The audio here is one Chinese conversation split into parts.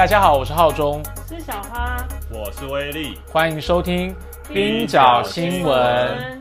大家好，我是浩中，是小花，我是威力，欢迎收听冰角新闻。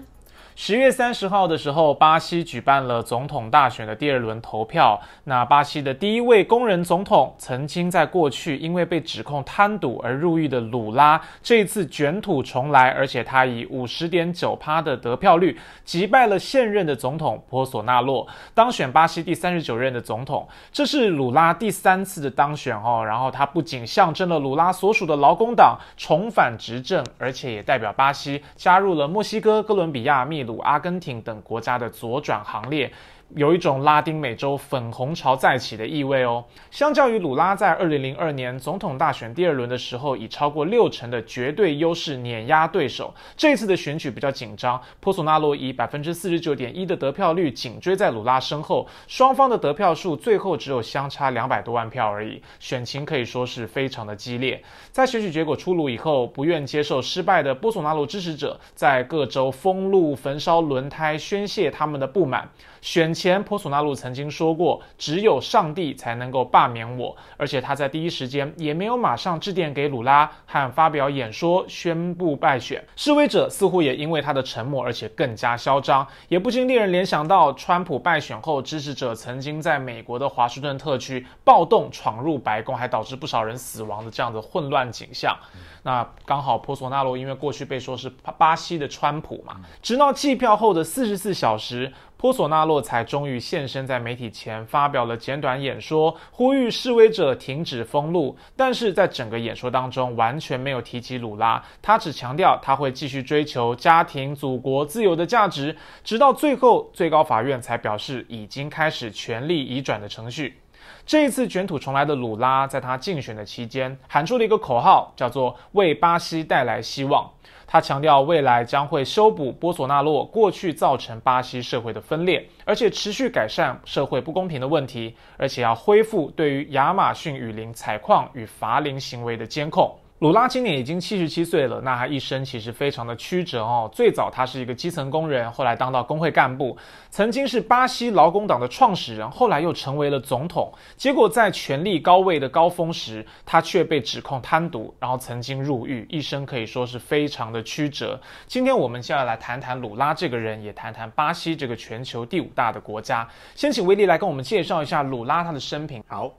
十月三十号的时候，巴西举办了总统大选的第二轮投票。那巴西的第一位工人总统，曾经在过去因为被指控贪赌而入狱的鲁拉，这一次卷土重来，而且他以五十点九趴的得票率击败了现任的总统波索纳洛，当选巴西第三十九任的总统。这是鲁拉第三次的当选哦。然后他不仅象征了鲁拉所属的劳工党重返执政，而且也代表巴西加入了墨西哥、哥伦比亚、秘鲁。阿根廷等国家的左转行列。有一种拉丁美洲粉红潮再起的意味哦。相较于鲁拉在二零零二年总统大选第二轮的时候，以超过六成的绝对优势碾压对手，这次的选举比较紧张。波索纳罗以百分之四十九点一的得票率紧追在鲁拉身后，双方的得票数最后只有相差两百多万票而已，选情可以说是非常的激烈。在选举结果出炉以后，不愿接受失败的波索纳罗支持者在各州封路、焚烧轮胎，宣泄他们的不满。选前，波索纳洛曾经说过：“只有上帝才能够罢免我。”而且他在第一时间也没有马上致电给鲁拉和发表演说宣布败选。示威者似乎也因为他的沉默，而且更加嚣张，也不禁令人联想到川普败选后，支持者曾经在美国的华盛顿特区暴动闯入白宫，还导致不少人死亡的这样的混乱景象。那刚好波索纳罗因为过去被说是巴西的川普嘛，直到弃票后的四十四小时。波索纳洛才终于现身在媒体前，发表了简短演说，呼吁示威者停止封路。但是在整个演说当中，完全没有提及鲁拉，他只强调他会继续追求家庭、祖国、自由的价值，直到最后，最高法院才表示已经开始权力移转的程序。这一次卷土重来的鲁拉，在他竞选的期间喊出了一个口号，叫做“为巴西带来希望”。他强调，未来将会修补波索纳洛过去造成巴西社会的分裂，而且持续改善社会不公平的问题，而且要恢复对于亚马逊雨林采矿与伐林行为的监控。鲁拉今年已经七十七岁了，那他一生其实非常的曲折哦。最早他是一个基层工人，后来当到工会干部，曾经是巴西劳工党的创始人，后来又成为了总统。结果在权力高位的高峰时，他却被指控贪渎，然后曾经入狱，一生可以说是非常的曲折。今天我们就要来谈谈鲁拉这个人，也谈谈巴西这个全球第五大的国家。先请威利来跟我们介绍一下鲁拉他的生平。好。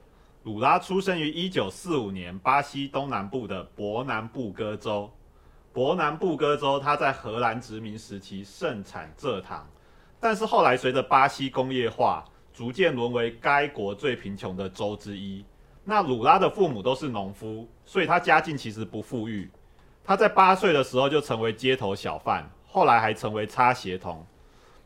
鲁拉出生于一九四五年巴西东南部的伯南布哥州。伯南布哥州，它在荷兰殖民时期盛产蔗糖，但是后来随着巴西工业化，逐渐沦为该国最贫穷的州之一。那鲁拉的父母都是农夫，所以他家境其实不富裕。他在八岁的时候就成为街头小贩，后来还成为擦鞋童。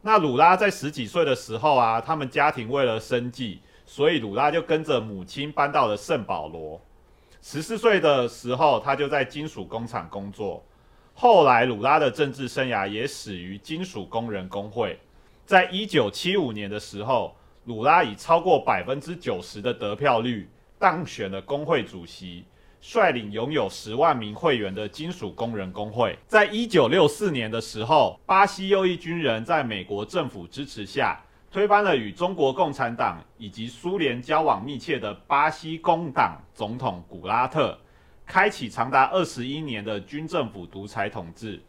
那鲁拉在十几岁的时候啊，他们家庭为了生计。所以鲁拉就跟着母亲搬到了圣保罗。十四岁的时候，他就在金属工厂工作。后来，鲁拉的政治生涯也始于金属工人工会。在一九七五年的时候，鲁拉以超过百分之九十的得票率当选了工会主席，率领拥有十万名会员的金属工人工会。在一九六四年的时候，巴西右翼军人在美国政府支持下。推翻了与中国共产党以及苏联交往密切的巴西工党总统古拉特，开启长达二十一年的军政府独裁统治。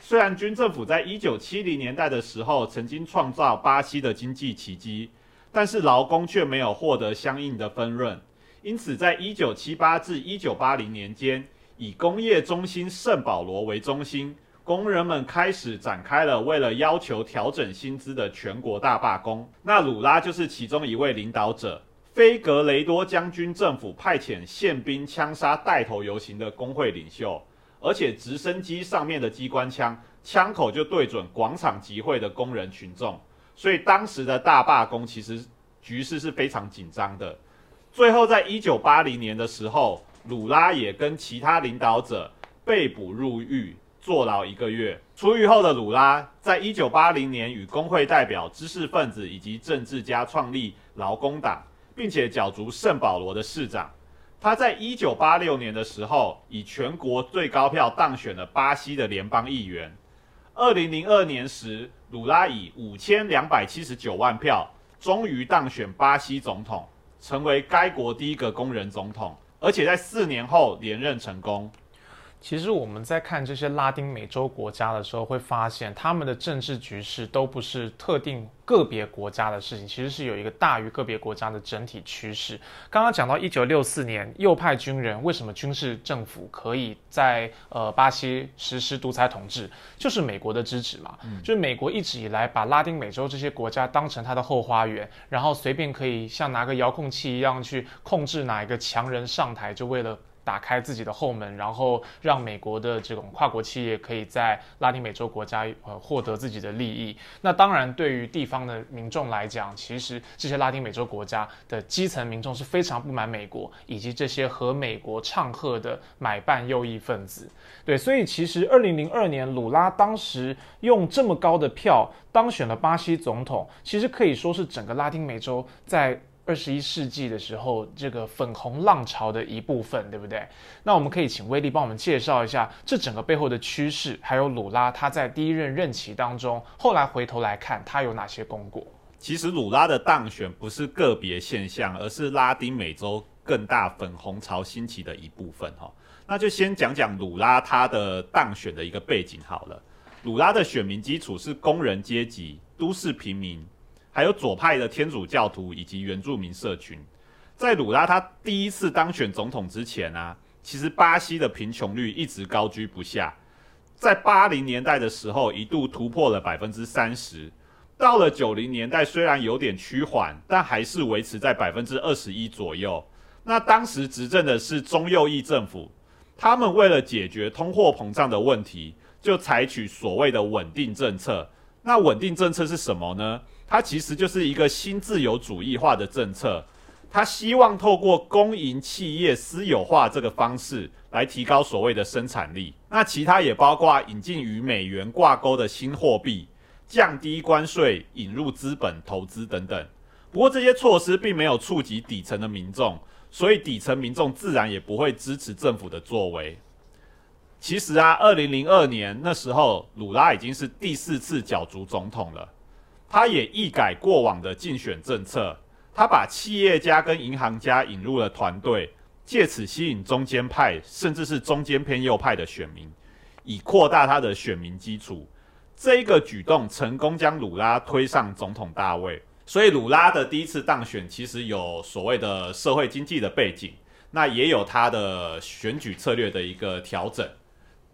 虽然军政府在一九七零年代的时候曾经创造巴西的经济奇迹，但是劳工却没有获得相应的分润。因此，在一九七八至一九八零年间，以工业中心圣保罗为中心。工人们开始展开了为了要求调整薪资的全国大罢工。那鲁拉就是其中一位领导者。菲格雷多将军政府派遣宪兵枪杀带头游行的工会领袖，而且直升机上面的机关枪枪口就对准广场集会的工人群众。所以当时的大罢工其实局势是非常紧张的。最后，在一九八零年的时候，鲁拉也跟其他领导者被捕入狱。坐牢一个月，出狱后的鲁拉，在一九八零年与工会代表、知识分子以及政治家创立劳工党，并且角逐圣保罗的市长。他在一九八六年的时候，以全国最高票当选了巴西的联邦议员。二零零二年时，鲁拉以五千两百七十九万票，终于当选巴西总统，成为该国第一个工人总统。而且在四年后连任成功。其实我们在看这些拉丁美洲国家的时候，会发现他们的政治局势都不是特定个别国家的事情，其实是有一个大于个别国家的整体趋势。刚刚讲到一九六四年，右派军人为什么军事政府可以在呃巴西实施独裁统治，就是美国的支持嘛。就是美国一直以来把拉丁美洲这些国家当成他的后花园，然后随便可以像拿个遥控器一样去控制哪一个强人上台，就为了。打开自己的后门，然后让美国的这种跨国企业可以在拉丁美洲国家呃获得自己的利益。那当然，对于地方的民众来讲，其实这些拉丁美洲国家的基层民众是非常不满美国以及这些和美国唱和的买办右翼分子。对，所以其实二零零二年鲁拉当时用这么高的票当选了巴西总统，其实可以说是整个拉丁美洲在。二十一世纪的时候，这个粉红浪潮的一部分，对不对？那我们可以请威利帮我们介绍一下这整个背后的趋势，还有鲁拉他在第一任任期当中，后来回头来看他有哪些功过。其实鲁拉的当选不是个别现象，而是拉丁美洲更大粉红潮兴起的一部分哈。那就先讲讲鲁拉他的当选的一个背景好了。鲁拉的选民基础是工人阶级、都市平民。还有左派的天主教徒以及原住民社群，在鲁拉他第一次当选总统之前啊，其实巴西的贫穷率一直高居不下，在八零年代的时候一度突破了百分之三十，到了九零年代虽然有点趋缓，但还是维持在百分之二十一左右。那当时执政的是中右翼政府，他们为了解决通货膨胀的问题，就采取所谓的稳定政策。那稳定政策是什么呢？它其实就是一个新自由主义化的政策，它希望透过公营企业私有化这个方式来提高所谓的生产力。那其他也包括引进与美元挂钩的新货币、降低关税、引入资本投资等等。不过这些措施并没有触及底层的民众，所以底层民众自然也不会支持政府的作为。其实啊，二零零二年那时候，鲁拉已经是第四次角逐总统了。他也一改过往的竞选政策，他把企业家跟银行家引入了团队，借此吸引中间派甚至是中间偏右派的选民，以扩大他的选民基础。这一个举动成功将鲁拉推上总统大位。所以鲁拉的第一次当选其实有所谓的社会经济的背景，那也有他的选举策略的一个调整，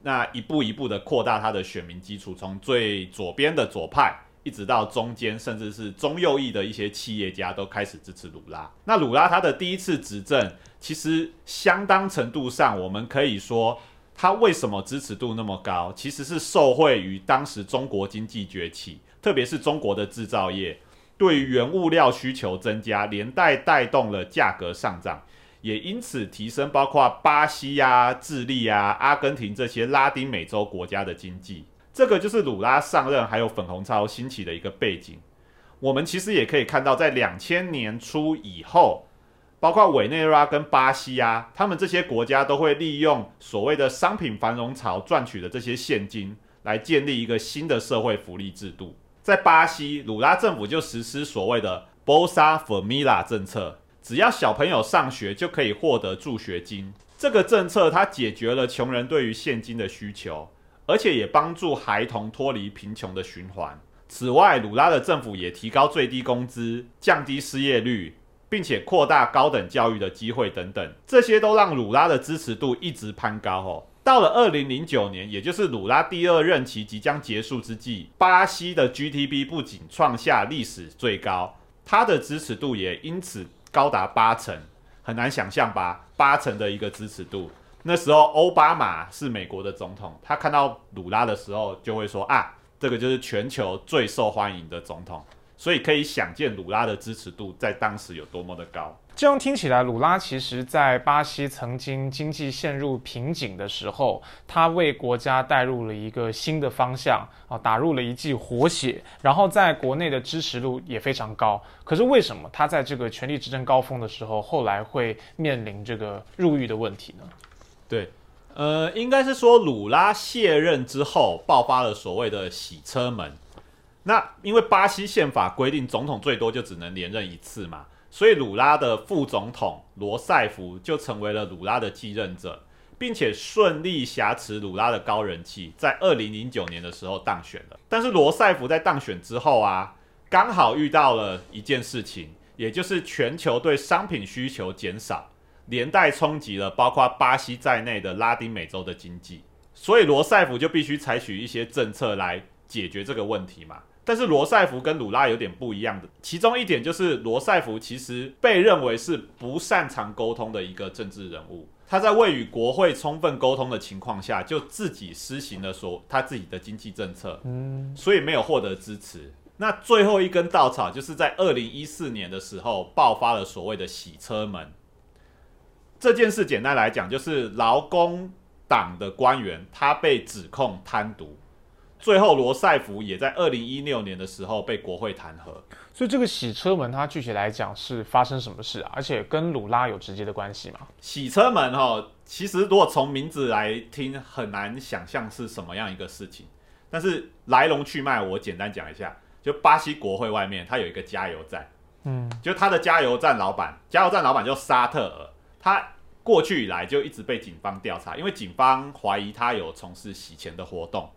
那一步一步的扩大他的选民基础，从最左边的左派。一直到中间，甚至是中右翼的一些企业家都开始支持鲁拉。那鲁拉他的第一次执政，其实相当程度上，我们可以说他为什么支持度那么高，其实是受惠于当时中国经济崛起，特别是中国的制造业对于原物料需求增加，连带带动了价格上涨，也因此提升包括巴西呀、智利啊、阿根廷这些拉丁美洲国家的经济。这个就是鲁拉上任，还有粉红潮兴起的一个背景。我们其实也可以看到，在两千年初以后，包括委内瑞拉跟巴西啊，他们这些国家都会利用所谓的商品繁荣潮赚取的这些现金，来建立一个新的社会福利制度。在巴西，鲁拉政府就实施所谓的 Bolsa Família 政策，只要小朋友上学就可以获得助学金。这个政策它解决了穷人对于现金的需求。而且也帮助孩童脱离贫穷的循环。此外，鲁拉的政府也提高最低工资、降低失业率，并且扩大高等教育的机会等等，这些都让鲁拉的支持度一直攀高。哦，到了二零零九年，也就是鲁拉第二任期即将结束之际，巴西的 GDP 不仅创下历史最高，他的支持度也因此高达八成。很难想象吧？八成的一个支持度。那时候奥巴马是美国的总统，他看到鲁拉的时候就会说啊，这个就是全球最受欢迎的总统，所以可以想见鲁拉的支持度在当时有多么的高。这样听起来，鲁拉其实在巴西曾经经济陷入瓶颈的时候，他为国家带入了一个新的方向啊，打入了一剂活血，然后在国内的支持度也非常高。可是为什么他在这个权力执政高峰的时候，后来会面临这个入狱的问题呢？对，呃，应该是说鲁拉卸任之后爆发了所谓的洗车门。那因为巴西宪法规定总统最多就只能连任一次嘛，所以鲁拉的副总统罗塞夫就成为了鲁拉的继任者，并且顺利挟持鲁拉的高人气，在二零零九年的时候当选了。但是罗塞夫在当选之后啊，刚好遇到了一件事情，也就是全球对商品需求减少，连带冲击了包括巴西在内的拉丁美洲的经济，所以罗塞夫就必须采取一些政策来解决这个问题嘛。但是罗塞夫跟鲁拉有点不一样的，其中一点就是罗塞夫其实被认为是不擅长沟通的一个政治人物。他在未与国会充分沟通的情况下，就自己施行了说他自己的经济政策，嗯，所以没有获得支持。那最后一根稻草就是在二零一四年的时候爆发了所谓的洗车门。这件事简单来讲，就是劳工党的官员他被指控贪渎。最后，罗塞福也在二零一六年的时候被国会弹劾。所以，这个洗车门，它具体来讲是发生什么事啊？而且跟鲁拉有直接的关系吗？洗车门哈，其实如果从名字来听，很难想象是什么样一个事情。但是来龙去脉，我简单讲一下。就巴西国会外面，它有一个加油站，嗯，就它的加油站老板，加油站老板叫沙特尔，他过去以来就一直被警方调查，因为警方怀疑他有从事洗钱的活动。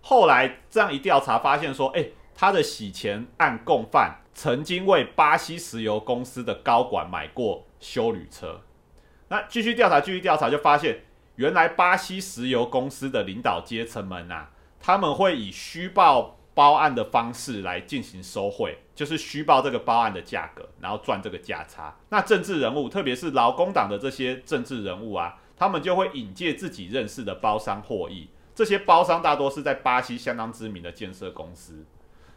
后来这样一调查，发现说，哎，他的洗钱案共犯曾经为巴西石油公司的高管买过修旅车。那继续调查，继续调查，就发现原来巴西石油公司的领导阶层们呐，他们会以虚报包案的方式来进行收贿，就是虚报这个包案的价格，然后赚这个价差。那政治人物，特别是劳工党的这些政治人物啊，他们就会引介自己认识的包商获益。这些包商大多是在巴西相当知名的建设公司，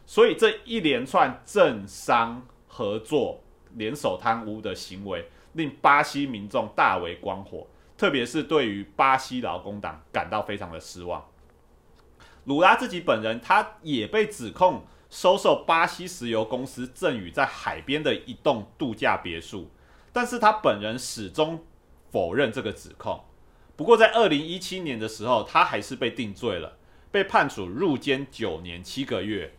所以这一连串政商合作、联手贪污的行为，令巴西民众大为光火，特别是对于巴西劳工党感到非常的失望。鲁拉自己本人，他也被指控收受巴西石油公司赠予在海边的一栋度假别墅，但是他本人始终否认这个指控。不过，在二零一七年的时候，他还是被定罪了，被判处入监九年七个月。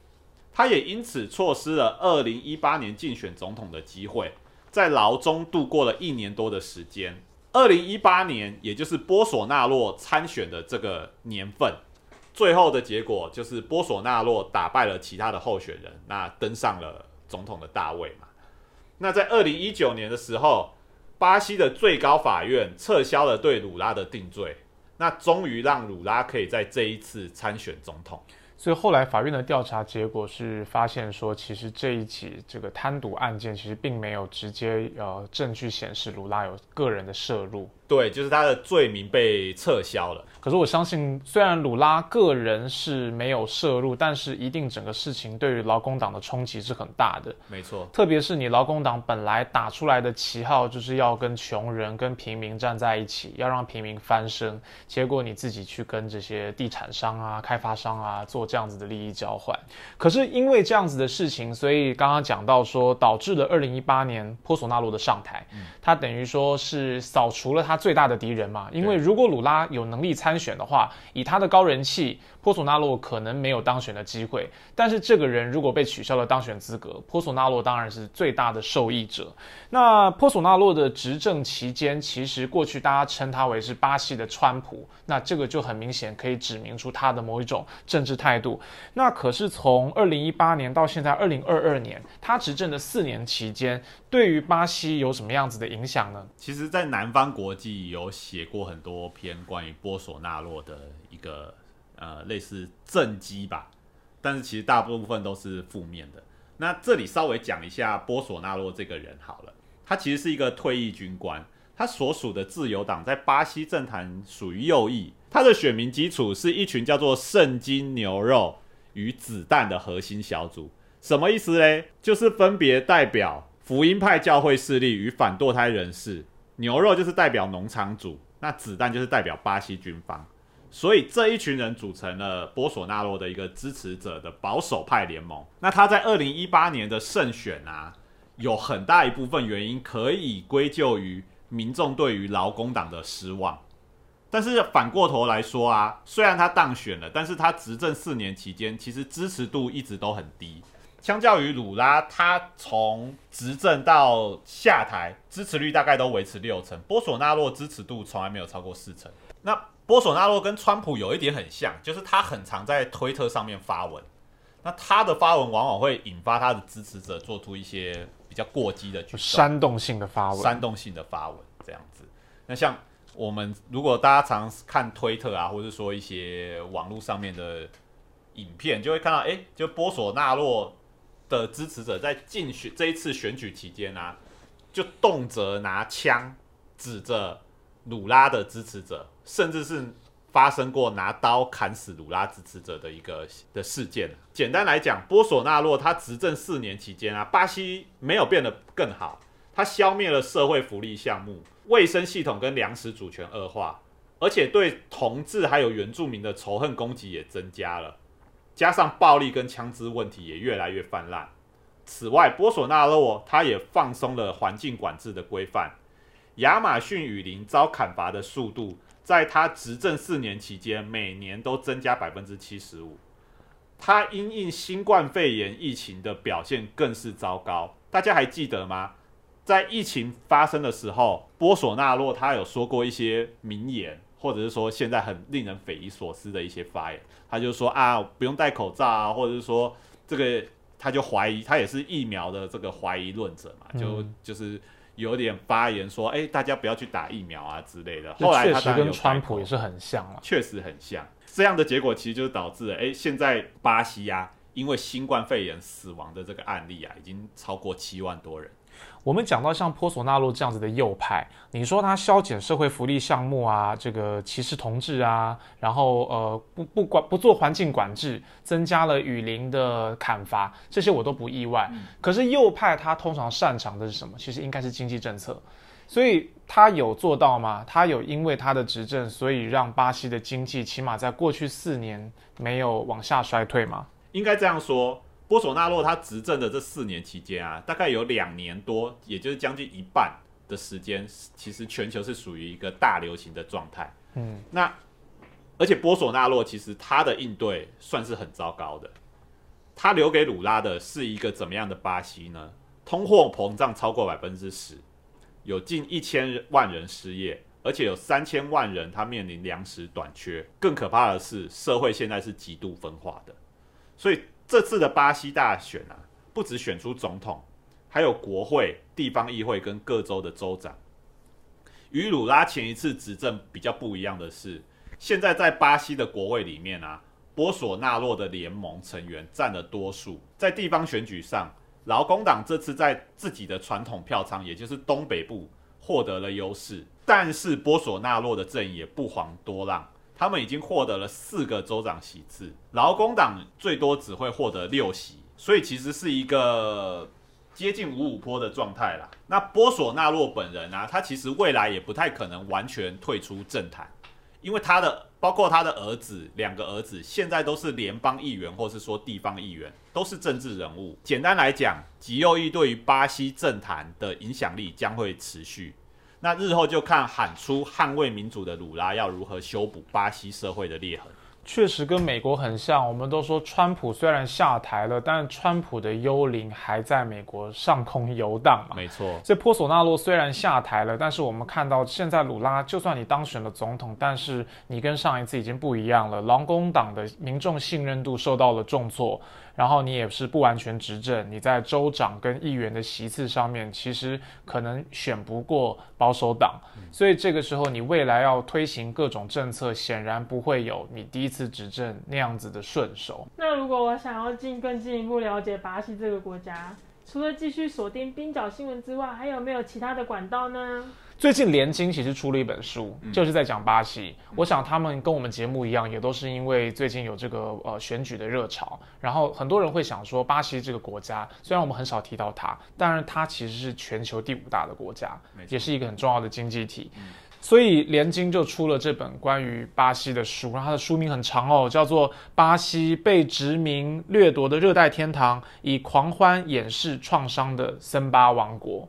他也因此错失了二零一八年竞选总统的机会，在牢中度过了一年多的时间。二零一八年，也就是波索纳洛参选的这个年份，最后的结果就是波索纳洛打败了其他的候选人，那登上了总统的大位嘛。那在二零一九年的时候。巴西的最高法院撤销了对鲁拉的定罪，那终于让鲁拉可以在这一次参选总统。所以后来法院的调查结果是发现说，其实这一起这个贪渎案件其实并没有直接呃证据显示鲁拉有个人的涉入。对，就是他的罪名被撤销了。可是我相信，虽然鲁拉个人是没有涉入，但是一定整个事情对于劳工党的冲击是很大的。没错，特别是你劳工党本来打出来的旗号就是要跟穷人、跟平民站在一起，要让平民翻身，结果你自己去跟这些地产商啊、开发商啊做这样子的利益交换。可是因为这样子的事情，所以刚刚讲到说，导致了二零一八年波索纳罗的上台，他等于说是扫除了他。最大的敌人嘛，因为如果鲁拉有能力参选的话，以他的高人气，波索纳洛可能没有当选的机会。但是这个人如果被取消了当选资格，波索纳洛当然是最大的受益者。那波索纳洛的执政期间，其实过去大家称他为是巴西的川普，那这个就很明显可以指明出他的某一种政治态度。那可是从二零一八年到现在二零二二年，他执政的四年期间，对于巴西有什么样子的影响呢？其实，在南方国际。有写过很多篇关于波索纳洛的一个呃类似政绩吧，但是其实大部分都是负面的。那这里稍微讲一下波索纳洛这个人好了，他其实是一个退役军官，他所属的自由党在巴西政坛属于右翼，他的选民基础是一群叫做圣经牛肉与子弹的核心小组，什么意思嘞？就是分别代表福音派教会势力与反堕胎人士。牛肉就是代表农场主，那子弹就是代表巴西军方，所以这一群人组成了波索纳洛的一个支持者的保守派联盟。那他在二零一八年的胜选啊，有很大一部分原因可以归咎于民众对于劳工党的失望。但是反过头来说啊，虽然他当选了，但是他执政四年期间其实支持度一直都很低。相较于鲁拉，他从执政到下台，支持率大概都维持六成。波索纳洛支持度从来没有超过四成。那波索纳洛跟川普有一点很像，就是他很常在推特上面发文。那他的发文往往会引发他的支持者做出一些比较过激的举动，煽动性的发文，煽动性的发文这样子。那像我们如果大家常看推特啊，或者说一些网络上面的影片，就会看到，哎，就波索纳洛的支持者在竞选这一次选举期间啊，就动辄拿枪指着鲁拉的支持者，甚至是。发生过拿刀砍死鲁拉支持者的一个的事件。简单来讲，波索纳洛他执政四年期间啊，巴西没有变得更好，他消灭了社会福利项目、卫生系统跟粮食主权恶化，而且对同志还有原住民的仇恨攻击也增加了，加上暴力跟枪支问题也越来越泛滥。此外，波索纳洛他也放松了环境管制的规范，亚马逊雨林遭砍伐的速度。在他执政四年期间，每年都增加百分之七十五。他因应新冠肺炎疫情的表现更是糟糕。大家还记得吗？在疫情发生的时候，波索纳洛他有说过一些名言，或者是说现在很令人匪夷所思的一些发言。他就说啊，不用戴口罩啊，或者是说这个，他就怀疑他也是疫苗的这个怀疑论者嘛，就就是。有点发言说，哎，大家不要去打疫苗啊之类的。后来他跟川普也是很像啊，确实很像。这样的结果其实就是导致，哎，现在巴西呀，因为新冠肺炎死亡的这个案例啊，已经超过七万多人。我们讲到像波索纳洛这样子的右派，你说他削减社会福利项目啊，这个歧视同志啊，然后呃不不管不做环境管制，增加了雨林的砍伐，这些我都不意外。可是右派他通常擅长的是什么？其实应该是经济政策，所以他有做到吗？他有因为他的执政，所以让巴西的经济起码在过去四年没有往下衰退吗？应该这样说。波索纳洛他执政的这四年期间啊，大概有两年多，也就是将近一半的时间，其实全球是属于一个大流行的状态。嗯，那而且波索纳洛其实他的应对算是很糟糕的，他留给鲁拉的是一个怎么样的巴西呢？通货膨胀超过百分之十，有近一千万人失业，而且有三千万人他面临粮食短缺。更可怕的是，社会现在是极度分化的，所以。这次的巴西大选啊，不止选出总统，还有国会、地方议会跟各州的州长。与鲁拉前一次执政比较不一样的是，现在在巴西的国会里面啊，波索纳洛的联盟成员占了多数。在地方选举上，劳工党这次在自己的传统票仓，也就是东北部获得了优势，但是波索纳洛的阵营也不遑多让。他们已经获得了四个州长席次，劳工党最多只会获得六席，所以其实是一个接近五五坡的状态啦。那波索纳洛本人啊，他其实未来也不太可能完全退出政坛，因为他的包括他的儿子两个儿子，现在都是联邦议员或是说地方议员，都是政治人物。简单来讲，极右翼对于巴西政坛的影响力将会持续。那日后就看喊出捍卫民主的鲁拉要如何修补巴西社会的裂痕。确实跟美国很像，我们都说川普虽然下台了，但川普的幽灵还在美国上空游荡嘛。没错。这波索纳洛虽然下台了，但是我们看到现在鲁拉，就算你当选了总统，但是你跟上一次已经不一样了。劳工党的民众信任度受到了重挫。然后你也是不完全执政，你在州长跟议员的席次上面，其实可能选不过保守党，所以这个时候你未来要推行各种政策，显然不会有你第一次执政那样子的顺手。那如果我想要进更进一步了解巴西这个国家，除了继续锁定冰角新闻之外，还有没有其他的管道呢？最近联经其实出了一本书，就是在讲巴西。我想他们跟我们节目一样，也都是因为最近有这个呃选举的热潮，然后很多人会想说，巴西这个国家虽然我们很少提到它，但是它其实是全球第五大的国家，也是一个很重要的经济体。所以联经就出了这本关于巴西的书，然后它的书名很长哦，叫做《巴西被殖民掠夺的热带天堂：以狂欢掩饰创伤的森巴王国》。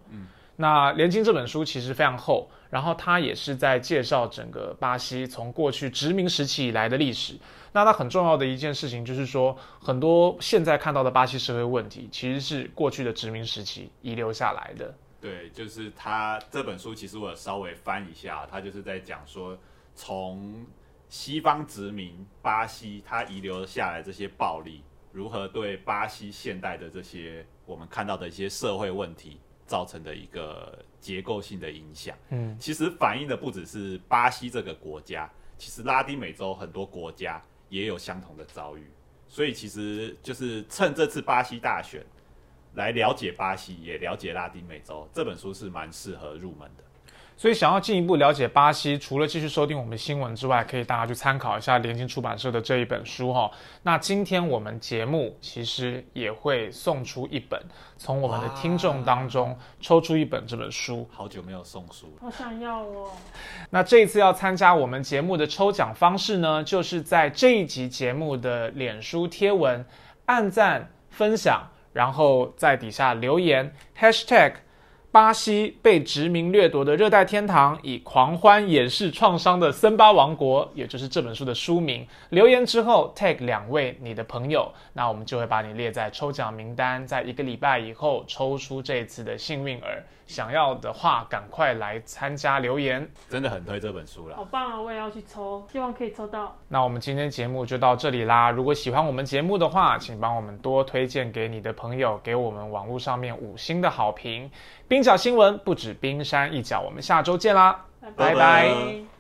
那《连经》这本书其实非常厚，然后它也是在介绍整个巴西从过去殖民时期以来的历史。那它很重要的一件事情就是说，很多现在看到的巴西社会问题，其实是过去的殖民时期遗留下来的。对，就是他这本书，其实我稍微翻一下，他就是在讲说，从西方殖民巴西，它遗留下来这些暴力，如何对巴西现代的这些我们看到的一些社会问题造成的一个结构性的影响。嗯，其实反映的不只是巴西这个国家，其实拉丁美洲很多国家也有相同的遭遇。所以其实就是趁这次巴西大选。来了解巴西，也了解拉丁美洲，这本书是蛮适合入门的。所以，想要进一步了解巴西，除了继续收听我们的新闻之外，可以大家去参考一下联经出版社的这一本书哈。那今天我们节目其实也会送出一本，从我们的听众当中抽出一本这本书。好久没有送书，好想要哦。那这一次要参加我们节目的抽奖方式呢，就是在这一集节目的脸书贴文按赞分享。然后在底下留言，#hashtag 巴西被殖民掠夺的热带天堂，以狂欢掩饰创伤的森巴王国，也就是这本书的书名。留言之后 tag 两位你的朋友，那我们就会把你列在抽奖名单，在一个礼拜以后抽出这次的幸运儿。想要的话，赶快来参加留言，真的很推这本书了。好棒啊！我也要去抽，希望可以抽到。那我们今天节目就到这里啦。如果喜欢我们节目的话，请帮我们多推荐给你的朋友，给我们网络上面五星的好评。冰角新闻不止冰山一角，我们下周见啦，拜拜。